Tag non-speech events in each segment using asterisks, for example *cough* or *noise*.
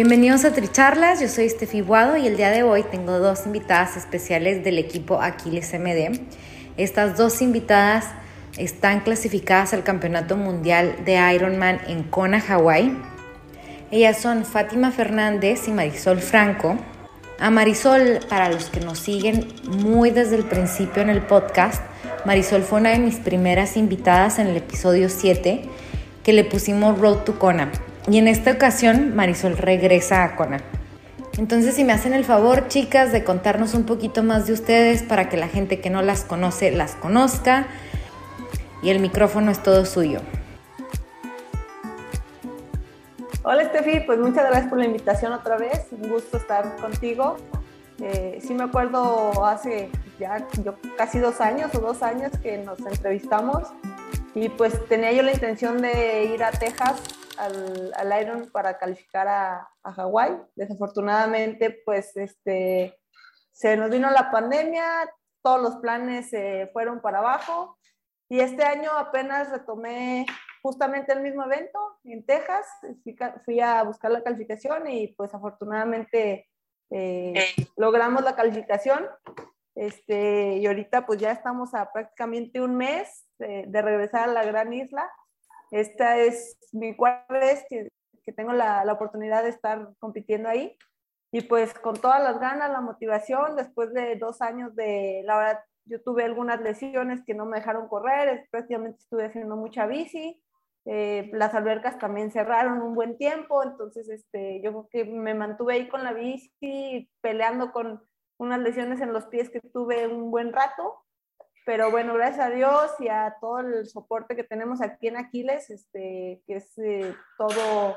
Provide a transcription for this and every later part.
Bienvenidos a Tricharlas, yo soy Steffi Guado y el día de hoy tengo dos invitadas especiales del equipo Aquiles MD. Estas dos invitadas están clasificadas al Campeonato Mundial de Ironman en Kona, Hawái. Ellas son Fátima Fernández y Marisol Franco. A Marisol, para los que nos siguen muy desde el principio en el podcast, Marisol fue una de mis primeras invitadas en el episodio 7 que le pusimos Road to Kona. Y en esta ocasión Marisol regresa a Kona. Entonces, si me hacen el favor, chicas, de contarnos un poquito más de ustedes para que la gente que no las conoce las conozca. Y el micrófono es todo suyo. Hola, Steffi, pues muchas gracias por la invitación otra vez. Un gusto estar contigo. Eh, sí me acuerdo hace ya casi dos años o dos años que nos entrevistamos y pues tenía yo la intención de ir a Texas al, al Iron para calificar a, a Hawái. Desafortunadamente, pues este, se nos vino la pandemia, todos los planes se fueron para abajo y este año apenas retomé justamente el mismo evento en Texas. Fui, a buscar la calificación y pues afortunadamente eh, logramos la calificación. Este, y ahorita pues ya estamos a prácticamente un mes de, de regresar a la gran isla esta es mi cuarta vez que, que tengo la, la, oportunidad de estar compitiendo ahí. Y pues con todas las ganas, la motivación, después de dos años de, la verdad, yo tuve algunas lesiones que no me dejaron correr, prácticamente estuve haciendo mucha bici, eh, las albercas también cerraron un buen tiempo, entonces este, yo creo que me mantuve ahí con la bici, peleando con unas lesiones en los pies que tuve un buen rato, pero bueno, gracias a Dios y a todo el soporte que tenemos aquí en Aquiles, este, que es eh, todo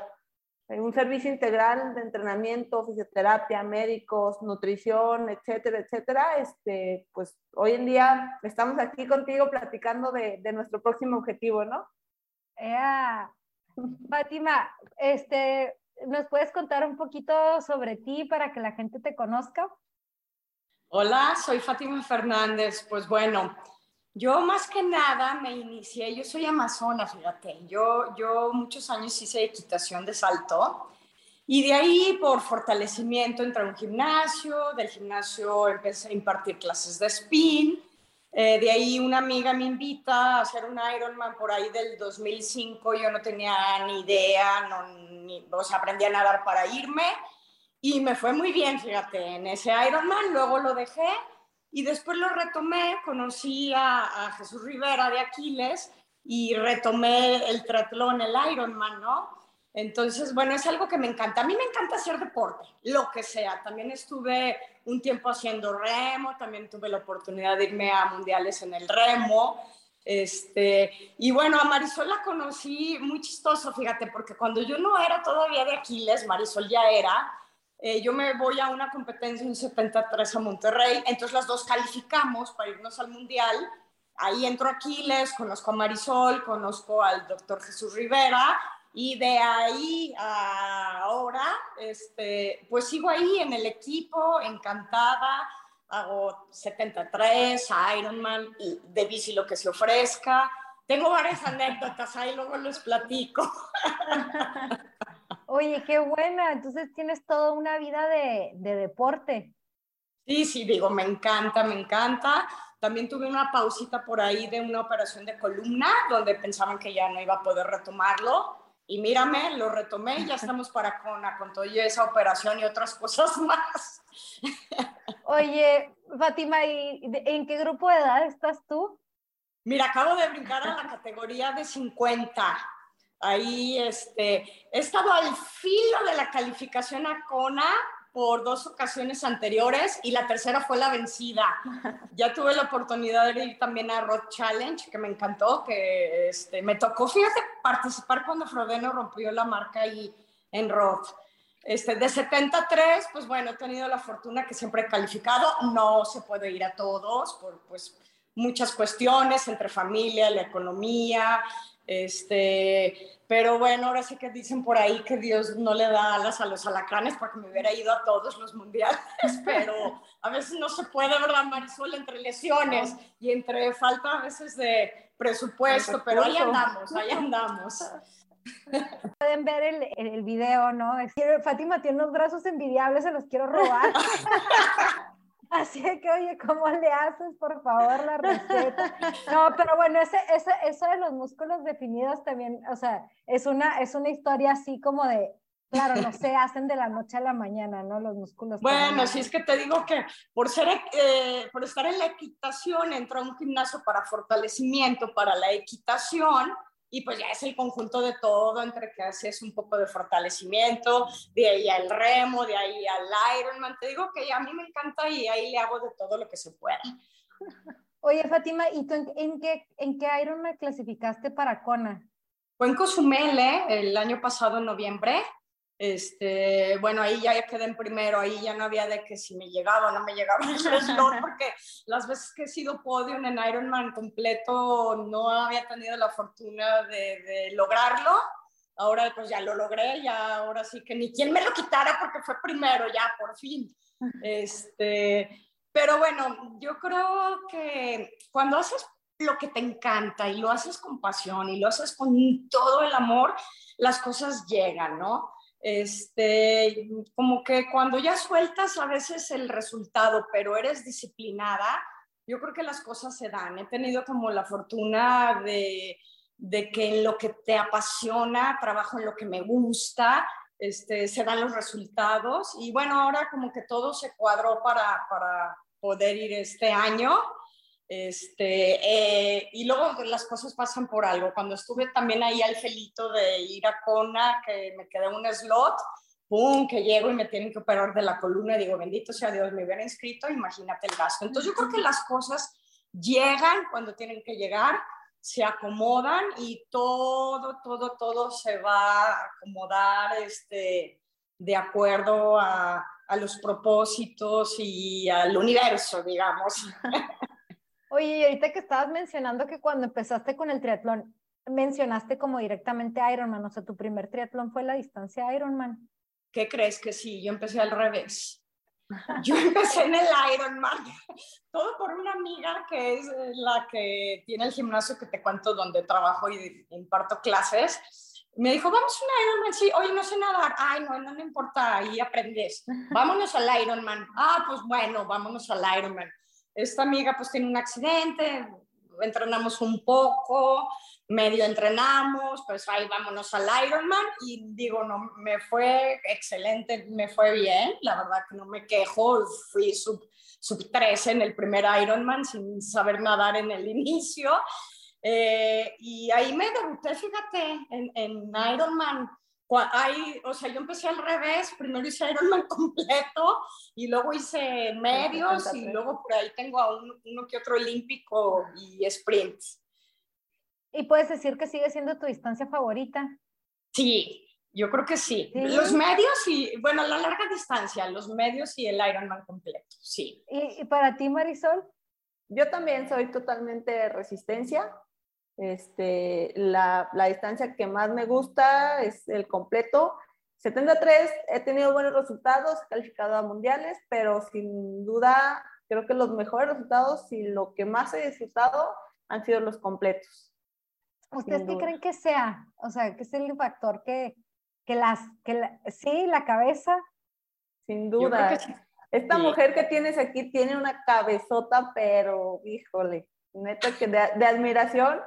eh, un servicio integral de entrenamiento, fisioterapia, médicos, nutrición, etcétera, etcétera, este, pues hoy en día estamos aquí contigo platicando de, de nuestro próximo objetivo, ¿no? Yeah. Fátima, este, ¿nos puedes contar un poquito sobre ti para que la gente te conozca? Hola, soy Fátima Fernández. Pues bueno, yo más que nada me inicié, yo soy amazona, fíjate, yo, yo muchos años hice equitación de salto y de ahí por fortalecimiento entré a un gimnasio, del gimnasio empecé a impartir clases de spin, eh, de ahí una amiga me invita a hacer un Ironman por ahí del 2005, yo no tenía ni idea, no, ni, o sea, aprendí a nadar para irme y me fue muy bien, fíjate, en ese Ironman, luego lo dejé y después lo retomé, conocí a, Jesús Rivera de Aquiles y retomé el triatlón, el Ironman, ¿no? Entonces, bueno, es algo que me encanta. A mí me encanta hacer deporte, lo que sea. También estuve un tiempo haciendo remo, también tuve la oportunidad de irme a mundiales en el remo. Este, y bueno, a Marisol la conocí muy chistoso, fíjate, porque cuando yo no era todavía de Aquiles, Marisol ya era, eh, yo me voy a una competencia en 73 a Monterrey, entonces las dos calificamos para irnos al Mundial. Ahí entro Aquiles, conozco a Marisol, conozco al doctor Jesús Rivera y de ahí a ahora, este, pues sigo ahí en el equipo, encantada, hago 73, Ironman, de bici lo que se ofrezca. Tengo varias anécdotas, ahí luego les platico. *laughs* Oye, qué buena. Entonces tienes toda una vida de, de, deporte. Sí, sí, digo, me encanta, me encanta. También tuve una pausita por ahí de una operación de columna donde pensaban que ya no iba a poder retomarlo. Y mírame, lo retomé y ya estamos para con, con toda esa operación y otras cosas más. Oye, Fátima, ¿y en qué grupo de edad estás tú? Mira, acabo de brincar a la categoría de 50. Ahí este, he estado al filo de la calificación a CONA por dos ocasiones anteriores y la tercera fue la vencida. *laughs* Ya tuve la oportunidad de ir también a Road Challenge, que me encantó, que este, me tocó, fíjate, participar cuando Frodeno rompió la marca ahí en Road. Este, de 73, pues bueno, he tenido la fortuna que siempre he calificado, no se puede ir a todos por pues muchas cuestiones entre familia, la economía, este, pero bueno, ahora sí que dicen por ahí que Dios no le da alas a los alacranes porque me hubiera ido a todos los mundiales, *laughs* pero a veces no se puede, ¿verdad, Marisol? Entre lesiones y entre falta a veces de presupuesto, pero ahí andamos, ahí andamos. *laughs* Pueden ver el, el video, ¿no? Fátima tiene unos brazos envidiables, se los quiero robar. *laughs* Así que, oye, ¿cómo le haces, por favor, la receta? *laughs* No, pero bueno, ese, ese, eso de los músculos definidos también, o sea, es una, es una historia así como de, claro, no se hacen de la noche a la mañana, ¿no? Los músculos. Bueno, si es que te digo que por, ser, eh, por estar en la equitación, entra a un gimnasio para fortalecimiento, para la equitación, y pues ya es el conjunto de todo, entre que haces un poco de fortalecimiento, de ahí al remo, de ahí al Ironman. Te digo que a mí me encanta y ahí le hago de todo lo que se pueda. Oye, Fátima, ¿y tú en, qué, en qué Ironman clasificaste para Kona? Fue en Cozumel, ¿eh? el año pasado, en noviembre. Este, bueno, ahí ya quedé en primero, ahí ya no había de que si me llegaba o no me llegaba el slot, porque las veces que he sido podium en Ironman completo no había tenido la fortuna de, lograrlo. Ahora pues ya lo logré, ya ahora sí que ni quien me lo quitara porque fue primero, ya por fin. Este, pero bueno, yo creo que cuando haces lo que te encanta y lo haces con pasión y lo haces con todo el amor, las cosas llegan, ¿no? Este, como que cuando ya sueltas a veces el resultado, pero eres disciplinada, yo creo que las cosas se dan. He tenido como la fortuna de, de que en lo que te apasiona, trabajo en lo que me gusta, este, se dan los resultados. Y bueno, ahora como que todo se cuadró para, para poder ir este año. Este, eh, y luego las cosas pasan por algo. Cuando estuve también ahí al felito de ir a Kona, que me quedé un slot, ¡pum! que llego y me tienen que operar de la columna digo, bendito sea Dios, me hubiera inscrito, imagínate el gasto. Entonces yo creo que las cosas llegan cuando tienen que llegar, se acomodan y todo, todo, todo se va a acomodar este, de acuerdo a, a los propósitos y al universo, digamos. *laughs* Oye, y ahorita que estabas mencionando que cuando empezaste con el triatlón, mencionaste como directamente Ironman, o sea, tu primer triatlón fue la distancia Ironman. ¿Qué crees que sí? Yo empecé al revés. Yo empecé en el Ironman, *laughs* todo por una amiga que es la que tiene el gimnasio que te cuento donde trabajo y imparto clases. Me dijo, vamos a un Ironman, sí, oye, no sé nadar, ay, no, no, no importa, ahí aprendes, vámonos al Ironman, ah, pues bueno, vámonos al Ironman esta amiga pues tiene un accidente, entrenamos un poco, medio entrenamos, pues ahí vámonos al Ironman y digo, no, me fue excelente, me fue bien, la verdad que no me quejo, fui sub, sub 13 en el primer Ironman sin saber nadar en el *laughs* inicio. Eh, y ahí me debuté, fíjate, en, en Ironman hay, o sea, yo empecé al revés, primero hice Ironman *laughs* completo y luego hice medios y luego por ahí tengo a uno que otro olímpico y sprints. ¿Y puedes decir que sigue siendo tu distancia favorita? Sí, yo creo que sí. Los medios y, bueno, la larga distancia, los medios y el Ironman completo, sí. ¿Y, y para ti, Marisol? Yo también soy totalmente resistencia. Este, la, la, distancia que más me gusta es el completo. 73, he tenido buenos resultados, calificado a mundiales, pero sin duda creo que los mejores resultados y lo que más he disfrutado han sido los completos. ¿Ustedes qué creen que sea? O sea, ¿qué es el factor que, que las, que sí, la cabeza? Sin duda. Esta mujer que tienes aquí tiene una cabezota, pero híjole, neta que de, de admiración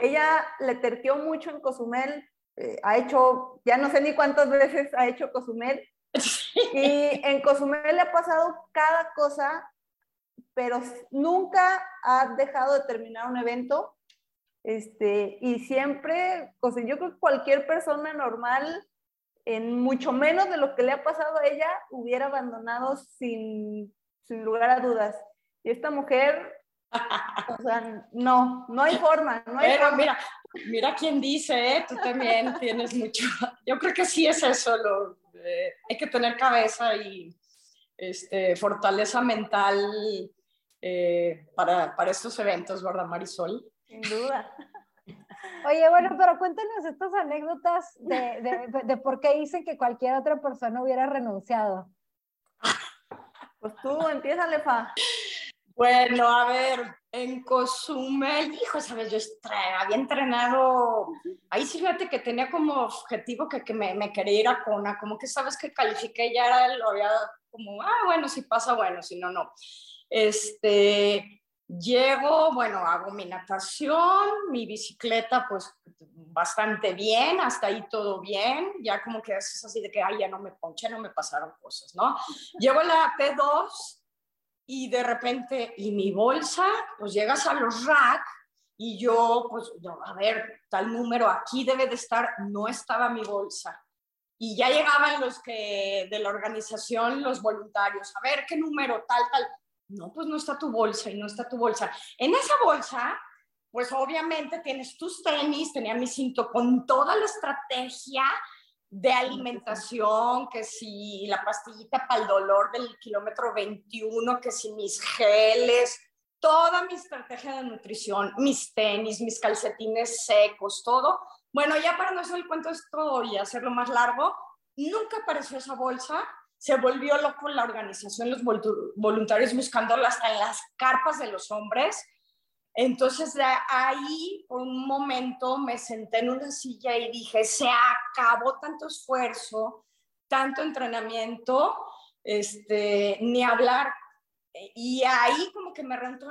ella le terqueó mucho en Cozumel, eh, ha hecho, ya no sé ni cuántas veces ha hecho Cozumel, *laughs* y en Cozumel le ha pasado cada cosa pero nunca ha dejado de terminar un evento. Este, y siempre, o sea, yo creo que cualquier persona normal, en mucho menos de lo que le ha pasado a ella, hubiera abandonado sin, sin lugar a dudas. Y esta mujer, o sea, no, no hay forma, no hay Pero mira, mira quién dice, ¿eh? tú también tienes mucho. Yo creo que sí es eso, lo, hay que tener cabeza y este, fortaleza mental eh, para, para estos eventos, ¿verdad, Marisol? Sin duda. Oye, bueno, pero cuéntanos estas anécdotas de, de, de, por qué dicen que cualquier otra persona hubiera renunciado. Pues tú, empieza, Lefa. Bueno, a ver, en Cozumel, hijo, sabes, yo había entrenado, ahí sí fíjate que tenía como objetivo que, que me, me, quería ir a Kona, como que sabes que califiqué ya era, lo había como, ah, bueno, si pasa, bueno, si no, no. Este, llego, bueno, hago mi natación, mi bicicleta, pues bastante bien, hasta ahí todo bien, ya como que es así de que, ay, ya no me ponché, no me pasaron cosas, ¿no? Llego a la P2 y de repente, ¿y mi bolsa? Pues llegas a los rack y yo, pues, a ver, tal número aquí debe de estar, no estaba mi bolsa. Y ya llegaban los que de la organización, los voluntarios, a ver qué número, tal, tal. No, pues no está tu bolsa y no está tu bolsa. En esa bolsa, pues obviamente tienes tus tenis, tenía mi cinto con toda la estrategia de alimentación, que si la pastillita para el dolor del kilómetro 21, que si mis geles, toda mi estrategia de nutrición, mis tenis, mis calcetines secos, todo. Bueno, ya para no hacer el cuento esto y hacerlo más largo, nunca apareció esa bolsa, se volvió loco la organización, los voluntarios buscándola hasta en las carpas de los hombres, entonces de ahí, por un momento, me senté en una silla y dije, se acabó tanto esfuerzo, tanto entrenamiento, este, ni hablar. Y ahí como que me entró,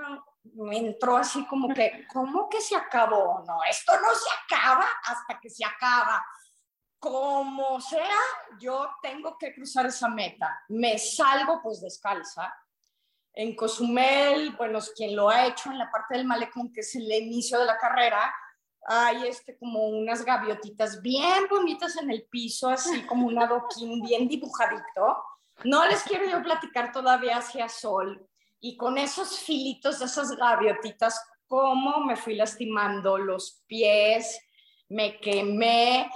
me entró así como que, *laughs* ¿cómo que se acabó? No, esto no se acaba hasta que se acaba. Como sea, yo tengo que cruzar esa meta. Me salgo pues descalza, en Cozumel, bueno, quien lo ha hecho en la parte del malecón, que es el inicio de la carrera, hay este, como unas gaviotitas bien bonitas en el piso, así como un adoquín bien dibujadito. No les quiero yo platicar todavía hacia sol. Y con esos filitos de esas gaviotitas, cómo me fui lastimando los pies, me quemé,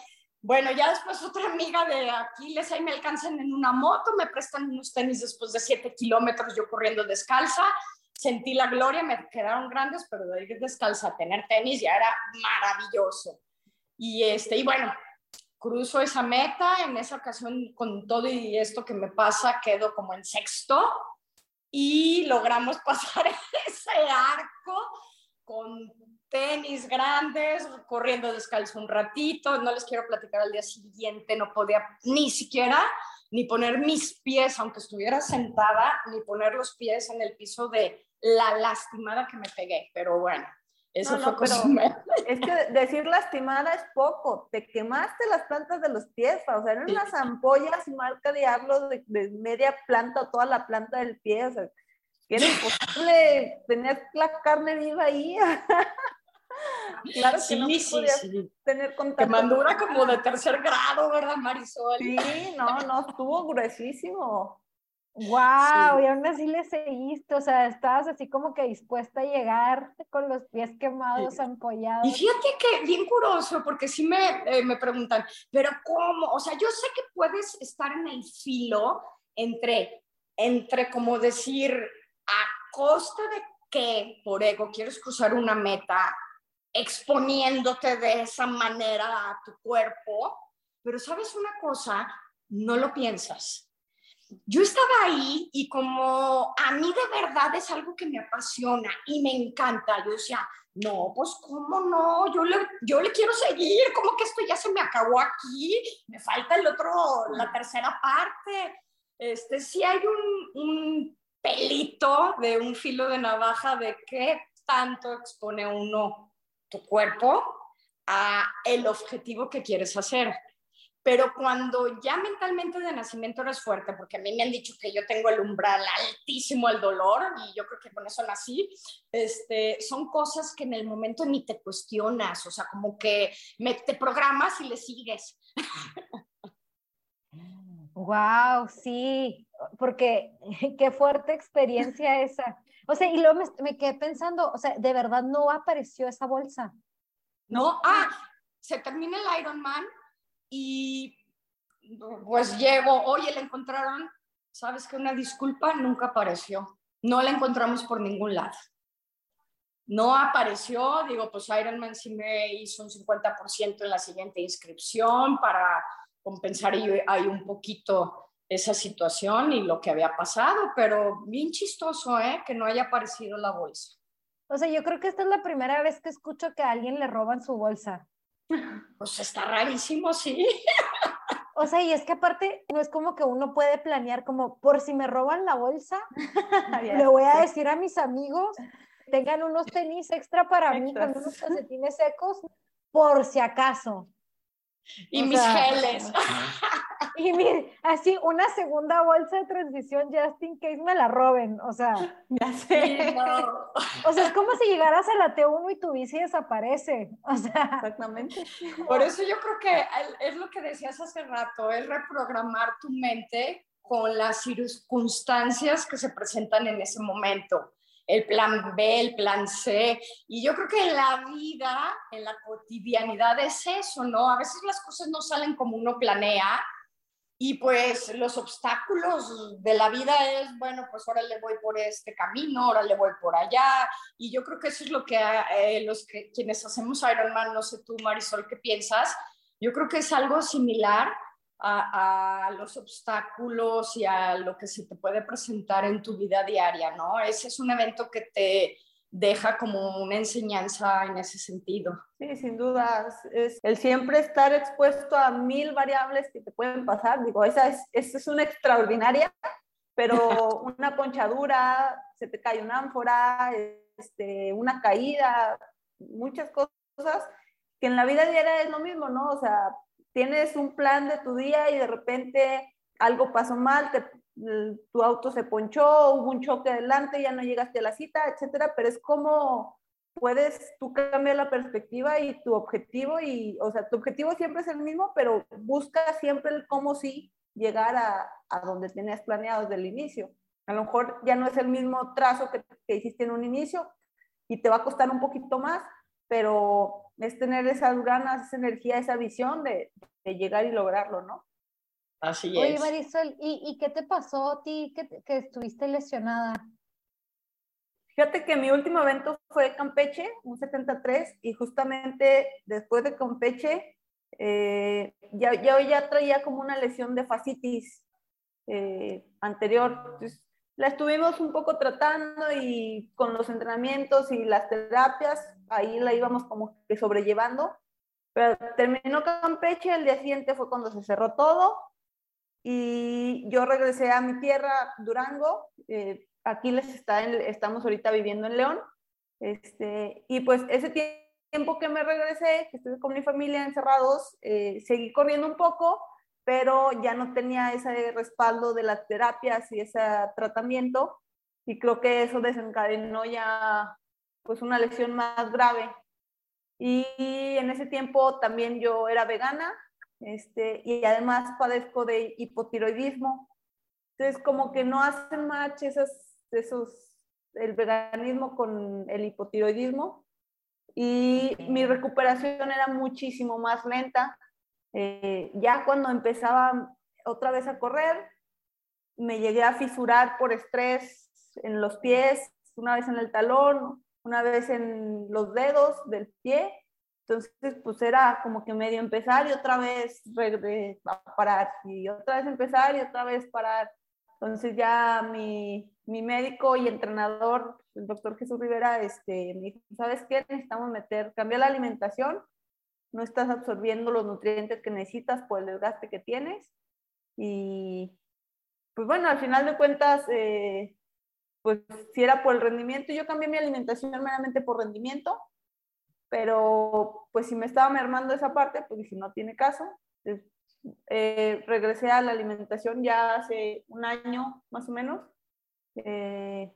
bueno, ya después otra amiga de Aquiles, ahí me alcanzan en una moto, me prestan unos tenis después de siete kilómetros yo corriendo descalza, sentí la gloria, me quedaron grandes, pero de ir descalza a tener tenis ya era maravilloso. Y, este, y bueno, cruzo esa meta, en esa ocasión con todo y esto que me pasa, quedo como en sexto y logramos *laughs* pasar ese arco con tenis grandes, corriendo descalzo un ratito, no les quiero platicar al día siguiente, no podía ni siquiera ni poner mis pies, aunque estuviera sentada, ni poner los pies en el piso de la lastimada que me pegué, pero bueno. Eso fue pero Es que decir lastimada es poco. Te quemaste las plantas de los pies, o sea, eran unas ampollas marca diablo de, de, media planta o toda la planta del pie. O sea, que era *laughs* imposible tener la carne viva ahí. *laughs* *laughs* Claro que no sí, tener contacto. Quemadura como de tercer grado, ¿verdad, Marisol? Sí, no, no, estuvo gruesísimo. Wow, y aún así le seguiste, o sea, estabas así como que dispuesta a llegar con los pies quemados, ampollados. Y fíjate que bien curioso, porque sí me, eh, me preguntan, pero ¿cómo? O sea, yo sé que puedes estar en el filo entre, entre como decir, a costa de que por ego quieres cruzar una meta exponiéndote de esa manera a tu cuerpo, pero sabes una cosa, no lo piensas. Yo estaba ahí y como a mí de verdad es algo que me apasiona y me encanta, yo decía, no, pues cómo no, yo le, yo le quiero seguir, como que esto ya se me acabó aquí, me falta el otro, la tercera parte. Este, sí hay un, un pelito de un filo de navaja de qué tanto expone uno tu cuerpo a el objetivo que quieres hacer. pero cuando ya mentalmente de nacimiento eres fuerte, porque a mí me han dicho que yo tengo el umbral altísimo al dolor y yo creo que con eso nací, este, son cosas que en el momento ni te cuestionas, o sea, como que me, te programas y le sigues. *laughs* Wow, sí, porque *laughs* qué fuerte experiencia esa. O sea, y luego me, quedé pensando, o sea, de verdad no apareció esa bolsa. No, ah, se termina el Ironman y pues llego, oye, la encontraron, ¿sabes que Una disculpa, nunca apareció. No la encontramos por ningún lado. No apareció, digo, pues Ironman sí me hizo un 50% en la siguiente inscripción para compensar ahí un poquito esa situación y lo que había pasado, pero bien chistoso, ¿eh? Que no haya aparecido la bolsa. O sea, yo creo que esta es la primera vez que escucho que a alguien le roban su bolsa. Pues está rarísimo, sí. O sea, y es que aparte no es como que uno puede planear como por si me roban la bolsa, *laughs* le voy a decir a mis amigos, tengan unos tenis extra para mí con unos calcetines secos, por si acaso. Y mis geles. *laughs* Y mire, así una segunda bolsa de transición just in case me la roben, o sea. Ya sé. O sea, es como si llegaras a la T1 y tu bici desaparece, o sea. Exactamente. Por eso yo creo que es lo que decías hace rato, es reprogramar tu mente con las circunstancias que se presentan en ese momento el plan B, el plan C. Y yo creo que en la vida, en la cotidianidad es eso, ¿no? A veces las cosas no salen como uno planea y pues los obstáculos de la vida es, bueno, pues ahora le voy por este camino, ahora le voy por allá. Y yo creo que eso es lo que eh, los que quienes hacemos Ironman, no sé tú, Marisol, ¿qué piensas? Yo creo que es algo similar a, a, los obstáculos y a lo que se te puede presentar en tu vida diaria, ¿no? Ese es un evento que te deja como una enseñanza en ese sentido. Sí, sin duda, es el siempre estar expuesto a mil variables que te pueden pasar. Digo, esa es, esa es una extraordinaria, pero *laughs* una ponchadura, se te cae una ánfora, este, una caída, muchas cosas que en la vida diaria es lo mismo, ¿no? O sea, tienes un plan de tu día y de repente algo pasó mal, te tu auto se ponchó, hubo un choque adelante, ya no llegaste a la cita, etcétera, pero es como puedes tú cambiar la perspectiva y tu objetivo y, o sea, tu objetivo siempre es el mismo, pero busca siempre el cómo sí llegar a, a donde tenías planeado desde el inicio. A lo mejor ya no es el mismo trazo que, que hiciste en un inicio y te va a costar un poquito más, pero es tener esa ganas, esa energía, esa visión de, de llegar y lograrlo, ¿no? Así Oye, Marisol, ¿y, ¿y, qué te pasó a ti que, que, estuviste lesionada? Fíjate que mi último evento fue Campeche, un 73, y justamente después de Campeche, eh, ya, ya, ya traía como una lesión de fascitis eh, anterior. Entonces, la estuvimos un poco tratando y con los entrenamientos y las terapias, ahí la íbamos como que sobrellevando. Pero terminó Campeche, el día siguiente fue cuando se cerró todo y yo regresé a mi tierra, Durango, eh, aquí les está estamos ahorita viviendo en León, este, y pues ese tiempo que me regresé, que estuve con mi familia encerrados, eh, seguí corriendo un poco, pero ya no tenía ese respaldo de las terapias y ese tratamiento, y creo que eso desencadenó ya pues una lesión más grave. Y en ese tiempo también yo era vegana, este, y además padezco de hipotiroidismo. Entonces, como que no hacen match esos, esos, el veganismo con el hipotiroidismo y mi recuperación era muchísimo más lenta. Eh, ya cuando empezaba otra vez a correr, me llegué a fisurar por estrés en los pies, una vez en el talón, una vez en los dedos del pie entonces, pues era como que medio empezar y otra vez parar, y otra vez empezar y otra vez parar. Entonces ya mi, mi médico y entrenador, el doctor Jesús Rivera, este, me dijo, ¿sabes qué? Necesitamos meter, cambiar la alimentación, no estás absorbiendo los nutrientes que necesitas por el desgaste que tienes. Y pues bueno, al final de cuentas, eh, pues si era por el rendimiento, yo cambié mi alimentación meramente por rendimiento pero pues si me estaba mermando esa parte, pues si no tiene caso, eh, regresé a la alimentación ya hace un año más o menos. Eh,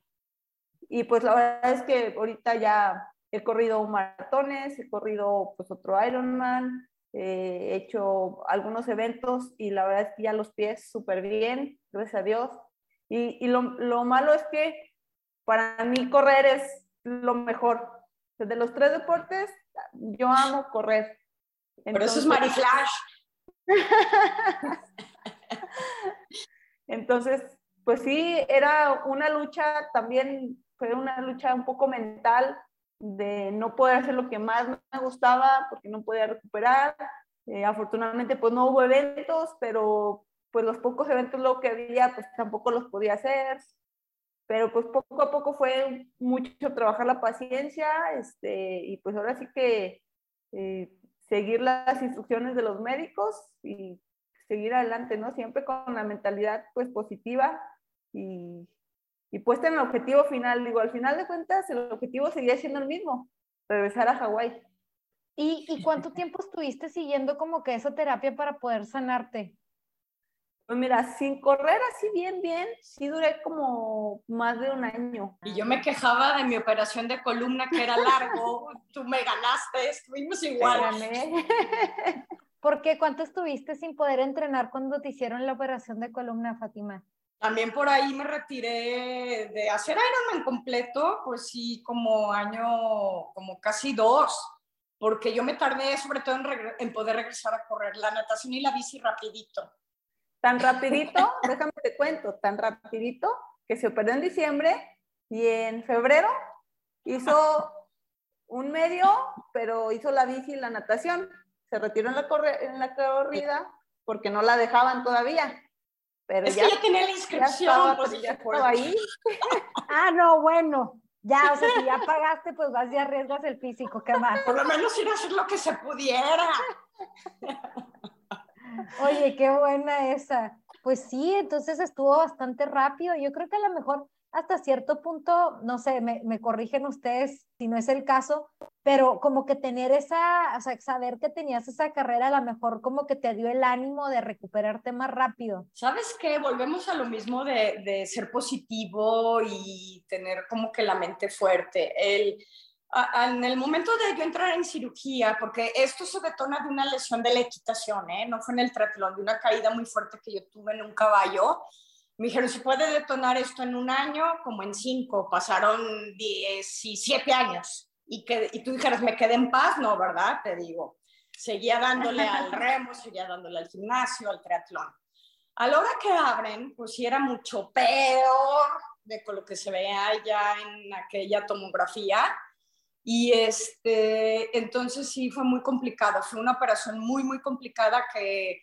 y pues la verdad es que ahorita ya he corrido maratones, he corrido pues otro Ironman, eh, he hecho algunos eventos y la verdad es que ya los pies súper bien, gracias a Dios. Y, y lo, lo, malo es que para mí correr es lo mejor. De los tres deportes, yo amo correr. Entonces, Por eso es Mariflash. *laughs* Entonces, pues sí, era una lucha también, fue una lucha un poco mental de no poder hacer lo que más me gustaba porque no podía recuperar. Eh, afortunadamente, pues no hubo eventos, pero pues los pocos eventos luego que había, pues tampoco los podía hacer. Pero pues poco a poco fue mucho trabajar la paciencia este, y pues ahora sí que eh, seguir las instrucciones de los médicos y seguir adelante, ¿no? Siempre con la mentalidad pues positiva y, y puesta en el objetivo final. Digo, al final de cuentas el objetivo seguía siendo el mismo, regresar a Hawái. ¿Y, ¿Y cuánto *laughs* tiempo estuviste siguiendo como que esa terapia para poder sanarte? Pues mira, sin correr así bien, bien, sí duré como más de un año. Y yo me quejaba de mi operación de columna que era largo, *laughs* tú me ganaste, estuvimos igual. ¿Por qué? ¿Cuánto estuviste sin poder entrenar cuando te hicieron la operación de columna, Fátima? También por ahí me retiré de hacer Ironman completo, pues sí, como año, como casi dos, porque yo me tardé sobre todo en, poder regresar a correr la natación y la bici rapidito tan rapidito, *laughs* déjame te cuento, tan rapidito que se operó en diciembre y en febrero hizo un medio, pero hizo la bici y la natación. Se retiró en la, en la corrida porque no la dejaban todavía. Pero es ya, que ya tenía la inscripción, pues ya estaba ahí. *laughs* ah, no, bueno. Ya, o sea, si ya pagaste, pues vas y arriesgas el físico, ¿qué más? Por lo menos ir a hacer lo que se pudiera. Oye, qué buena esa. Pues sí, entonces estuvo bastante rápido. Yo creo que a lo mejor hasta cierto punto, no sé, me, me, corrigen ustedes si no es el caso, pero como que tener esa, o sea, saber que tenías esa carrera, a lo mejor como que te dio el ánimo de recuperarte más rápido. ¿Sabes qué? Volvemos a lo mismo de, ser positivo y tener como que la mente fuerte. El, en el momento de yo entrar en cirugía, porque esto se detona de una lesión de la equitación, ¿eh? no fue en el triatlón, de una caída muy fuerte que yo tuve en un caballo. Me dijeron, si puede detonar esto en un año, como en cinco, pasaron 17 años. Y, que, y tú dijeras, me quedé en paz, no, ¿verdad? Te digo, seguía dándole al *laughs* remo, seguía dándole al gimnasio, al triatlón. A la hora que abren, pues sí era mucho peor de lo que se veía ya en aquella tomografía y este, entonces sí fue muy complicado, fue una operación muy, muy complicada que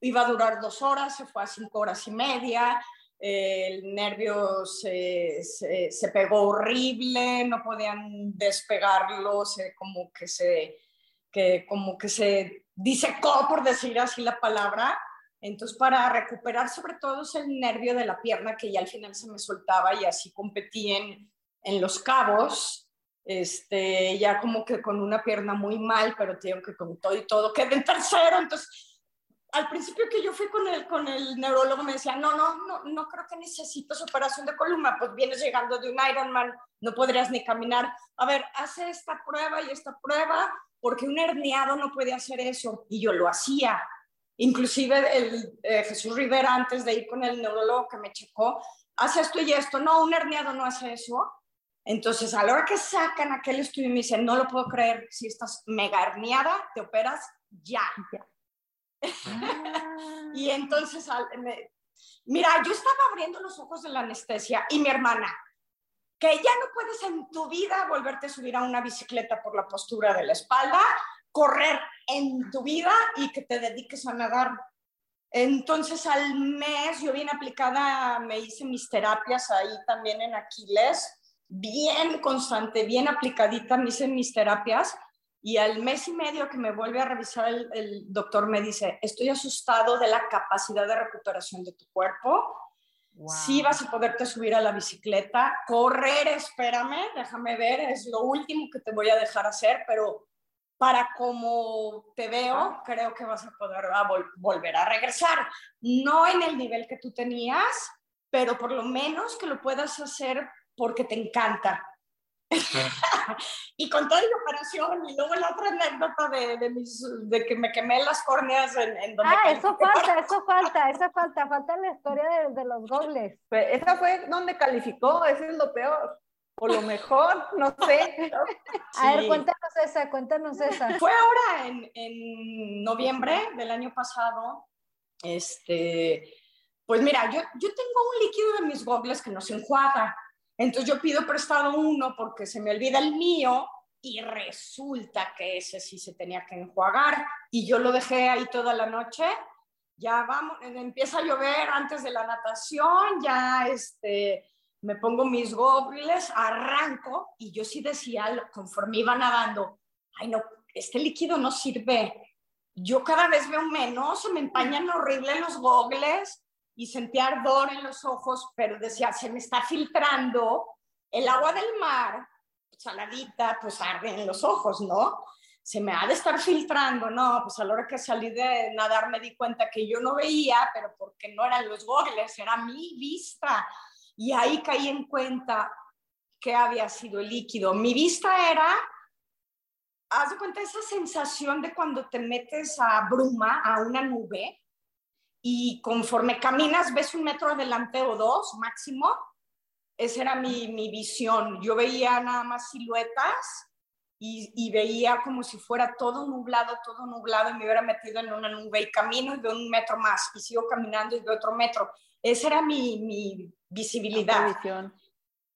iba a durar dos horas, se fue a cinco horas y media, el nervio se, se, pegó horrible, no podían despegarlo, se, como que se, que como que se disecó, por decir así la palabra. Entonces, para recuperar sobre todo es el nervio de la pierna que ya al final se me soltaba y así competí en, los cabos este, ya como que con una pierna muy mal, pero tengo que con todo y todo quedé en tercero, entonces al principio que yo fui con el, con el neurólogo me decía, no, no, no, no creo que necesites operación de columna, pues vienes llegando de un Ironman, no podrías ni caminar. A ver, hace esta prueba y esta prueba, porque un herniado no puede hacer eso. Y yo lo hacía. Inclusive el, eh, Jesús Rivera, antes de ir con el neurólogo que me checó, hace esto y esto. No, un herniado no hace eso. Entonces, a la hora que sacan aquel estudio, me dicen, no lo puedo creer, si estás mega herniada, te operas ya. Ah. y entonces, mira, yo estaba abriendo los ojos de la anestesia y mi hermana, que ya no puedes en tu vida volverte a subir a una bicicleta por la postura de la espalda, correr en tu vida y que te dediques a nadar. Entonces al mes yo bien aplicada me hice mis terapias ahí también en Aquiles bien constante, bien aplicadita, me hice mis terapias y al mes y medio que me vuelve a revisar el, doctor me dice, estoy asustado de la capacidad de recuperación de tu cuerpo. Sí vas a poderte subir a la bicicleta, correr, espérame, déjame ver, es lo último que te voy a dejar hacer, pero para como te veo, creo que vas a poder volver a regresar. No en el nivel que tú tenías, pero por lo menos que lo puedas hacer porque te encanta. *laughs* y con toda la operación y luego la otra anécdota de, de, mis, de que me quemé las córneas en, en donde... Ah, eso falta, eso falta, esa falta, falta la historia de, de los gobles. Esa fue donde calificó, eso es lo peor. O lo mejor, no sé. A ver, cuéntanos esa, cuéntanos esa. Fue ahora en, en noviembre del año pasado. Este, pues mira, yo, yo tengo un líquido de mis gogles que no se enjuaga. Entonces yo pido prestado uno porque se me olvida el mío y resulta que ese sí se tenía que enjuagar y yo lo dejé ahí toda la noche. Ya vamos, empieza a llover antes de la natación, ya este, me pongo mis gogles, arranco y yo sí decía, conforme iba nadando, ay no, este líquido no sirve. Yo cada vez veo menos, se me empañan horrible los gogles y sentía ardor en los ojos, pero decía, se me está filtrando el agua del mar, saladita, pues arde en los ojos, ¿no? Se me ha de estar filtrando, no, pues a la hora que salí de nadar me di cuenta que yo no veía, pero porque no eran los gogles, era mi vista. Y ahí caí en cuenta que había sido el líquido. Mi vista era, haz de cuenta esa sensación de cuando te metes a bruma, a una nube, y conforme caminas ves un metro adelante o dos máximo. Esa era mi, mi visión. Yo veía nada más siluetas y, y, veía como si fuera todo nublado, todo nublado y me hubiera metido en una nube y camino y veo un metro más y sigo caminando y veo otro metro. Esa era mi, mi visibilidad.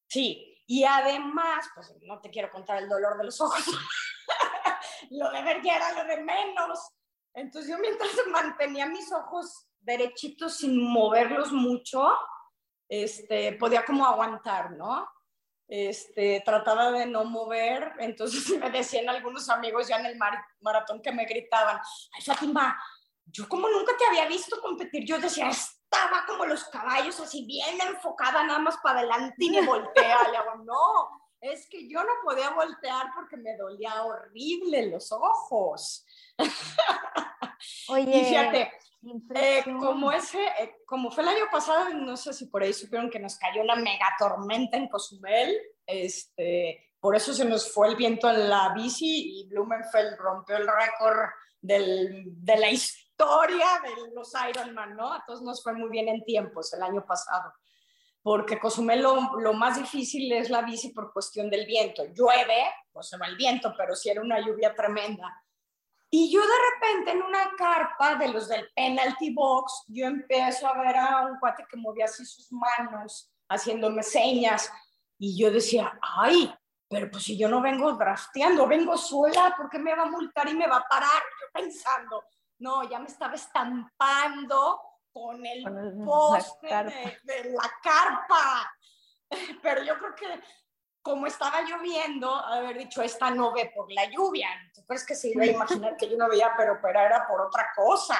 Sí, y además, pues no te quiero contar el dolor de los ojos. *laughs* lo de ver ya era lo de menos. Entonces yo mientras *laughs* mantenía mis ojos derechitos sin moverlos mucho, este, podía como aguantar, ¿no? Este, trataba de no mover, entonces *laughs* me decían algunos amigos ya en el maratón que me gritaban, ay Fatima, yo como nunca te había visto competir, yo decía, estaba como los caballos, así bien enfocada nada más para adelante y me voltea, le hago, no, es que yo no podía voltear porque me dolía horrible los ojos. *laughs* Oye, y fíjate, eh, como, ese, eh, como fue el año pasado, no sé si por ahí supieron que nos cayó una mega tormenta en Cozumel, este, por eso se nos fue el viento en la bici y Blumenfeld rompió el récord del, de la historia de los Ironman, ¿no? A todos nos fue muy bien en tiempos el año pasado, porque Cozumel lo, lo más difícil es la bici por cuestión del viento. Llueve, pues se va el viento, pero si era una lluvia tremenda. Y yo de repente en una carpa de los del penalty box, yo empiezo a ver a un cuate que movía así sus manos, haciéndome señas. Y yo decía, ay, pero pues si yo no vengo drafteando, vengo sola, ¿por qué me va a multar y me va a parar? Yo pensando, no, ya me estaba estampando con el poste de, de la carpa. *laughs* Pero yo creo que como estaba lloviendo, haber dicho, esta no ve por la lluvia. ¿Tú crees que se iba a imaginar que yo no veía, pero, pero era por otra cosa?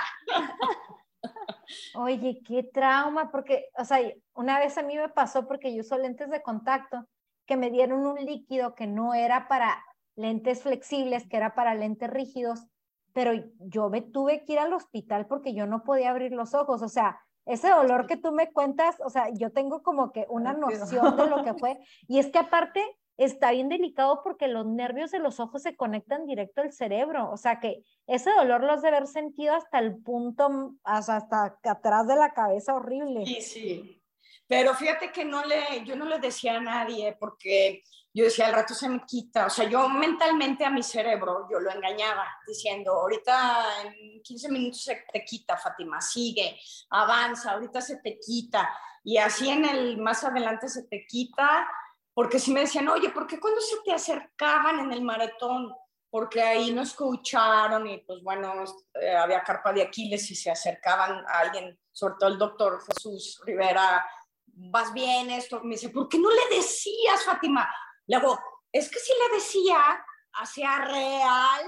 Oye, qué trauma, porque, o sea, una vez a mí me pasó porque yo uso lentes de contacto, que me dieron un líquido que no era para lentes flexibles, que era para lentes rígidos, pero yo me tuve que ir al hospital porque yo no podía abrir los ojos, o sea, ese dolor que tú me cuentas, o sea, yo tengo como que una noción de lo que fue. *laughs* Y es que aparte está bien delicado porque los nervios de los ojos se conectan directo al cerebro. O sea que ese dolor lo has de haber sentido hasta el punto, hasta atrás de la cabeza horrible. Sí, sí. Pero fíjate que no le, yo no le decía a nadie porque yo decía, al rato se me quita. O sea, yo mentalmente a mi cerebro, yo lo engañaba diciendo, ahorita en 15 minutos se te quita, Fátima, sigue, avanza, ahorita se te quita. Y así en el más adelante se te quita, porque si me decían, oye, ¿por qué cuando se te acercaban en el maratón? Porque ahí nos escucharon y pues bueno, eh, había carpa de Aquiles y se acercaban a alguien, sobre todo el doctor Jesús Rivera, vas bien esto, me dice, ¿por qué no le decías, Fátima? Luego, es que si le decía, hacía real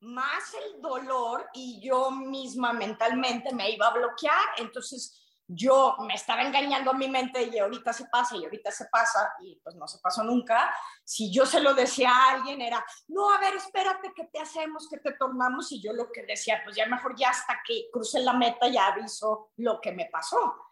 más el dolor y yo misma mentalmente me iba a bloquear. Entonces, yo me estaba engañando a mi mente y ahorita se pasa y ahorita se pasa y pues no se pasó nunca. Si yo se lo decía a alguien era, no, a ver, espérate, ¿qué te hacemos? ¿Qué te tornamos? Y yo lo que decía, pues ya mejor ya hasta que cruce la meta ya aviso lo que me pasó.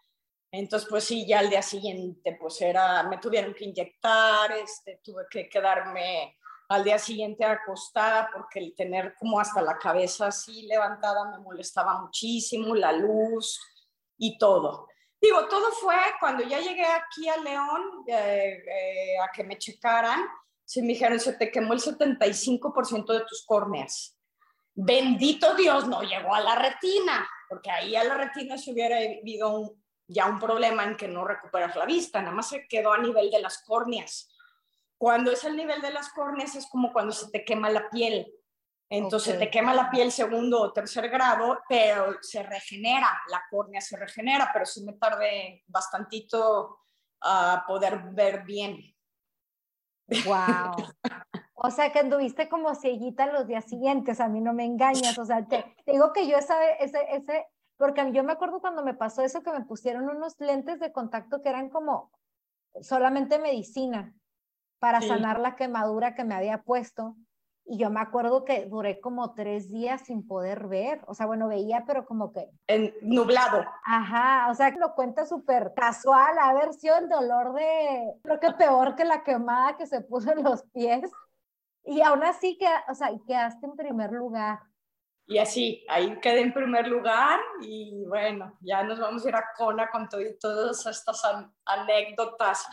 Entonces, pues sí, ya al día siguiente, pues era, me tuvieron que inyectar, este, tuve que quedarme al día siguiente acostada porque el tener como hasta la cabeza así levantada me molestaba muchísimo, la luz, y todo. Digo, todo fue cuando ya llegué aquí a León eh, eh, a que me checaran, se me dijeron, se te quemó el 75% de tus córneas. Bendito Dios, no llegó a la retina, porque ahí a la retina se hubiera habido ya un problema en que no recuperas la vista, nada más se quedó a nivel de las córneas. Cuando es al nivel de las córneas es como cuando se te quema la piel. Entonces te quema la piel segundo o tercer grado, pero se regenera, la córnea se regenera, pero sí me tardé bastantito a poder ver bien. Wow. O sea que anduviste como cieguita los días siguientes, a mí no me engañas, o sea, te, digo que yo esa, ese, ese, porque yo me acuerdo cuando me pasó eso que me pusieron unos lentes de contacto que eran como solamente medicina para sanar la quemadura que me había puesto y yo me acuerdo que duré como tres días sin poder ver, o sea, bueno, veía, pero como que... En, nublado. Ajá, o sea, lo cuenta súper casual, a ver si el dolor de, creo que peor que la quemada que se puso en los pies. Y aún así, que, o sea, quedaste en primer lugar. Y así, ahí quedé en primer lugar y bueno, ya nos vamos a ir a Cona con todas estas anécdotas.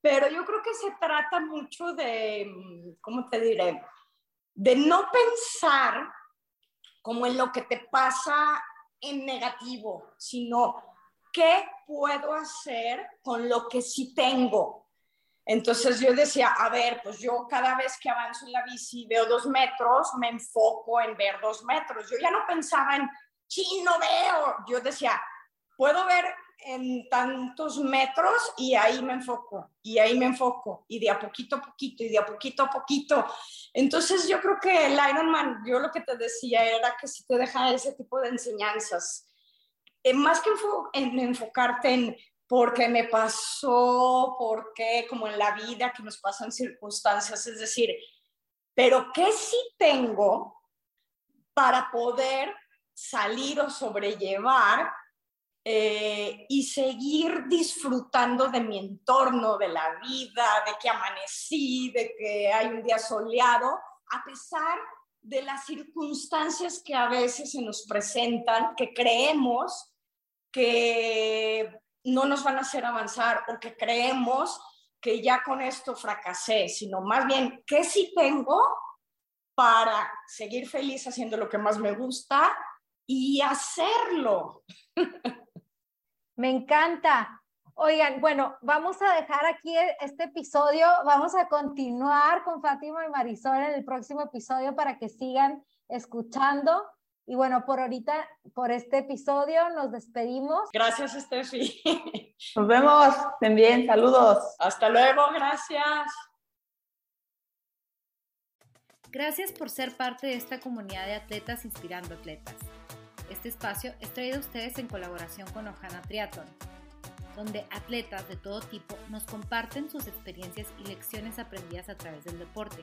Pero yo creo que se trata mucho de, ¿cómo te diré? de no pensar como en lo que te pasa en negativo, sino qué puedo hacer con lo que sí tengo. Entonces yo decía, a ver, pues yo cada vez que avanzo en la bici veo dos metros, me enfoco en ver dos metros. Yo ya no pensaba en, sí, no veo. Yo decía, puedo ver en tantos metros y ahí me enfoco, y ahí me enfoco, y de a poquito a poquito, y de a poquito a poquito. Entonces yo creo que el Ironman, yo lo que te decía era que si te deja ese tipo de enseñanzas, eh, más que en enfocarte en por qué me pasó, por qué, como en la vida que nos pasan circunstancias, es decir, pero qué sí tengo para poder salir o sobrellevar eh, y seguir disfrutando de mi entorno, de la vida, de que amanecí, de que hay un día soleado, a pesar de las circunstancias que a veces se nos presentan, que creemos que no nos van a hacer avanzar o que creemos que ya con esto fracasé, sino más bien, ¿qué sí tengo para seguir feliz haciendo lo que más me gusta y hacerlo? Me encanta. Oigan, bueno, vamos a dejar aquí este episodio, vamos a continuar con Fátima y Marisol en el próximo episodio para que sigan escuchando. Y bueno, por ahorita, por este episodio, nos despedimos. Gracias, Steffi. *laughs* Nos vemos. También, saludos. Hasta luego, gracias. Gracias por ser parte de esta comunidad de atletas inspirando atletas. Este espacio es traído a ustedes en colaboración con Ojana Triathlon, donde atletas de todo tipo nos comparten sus experiencias y lecciones aprendidas a través del deporte.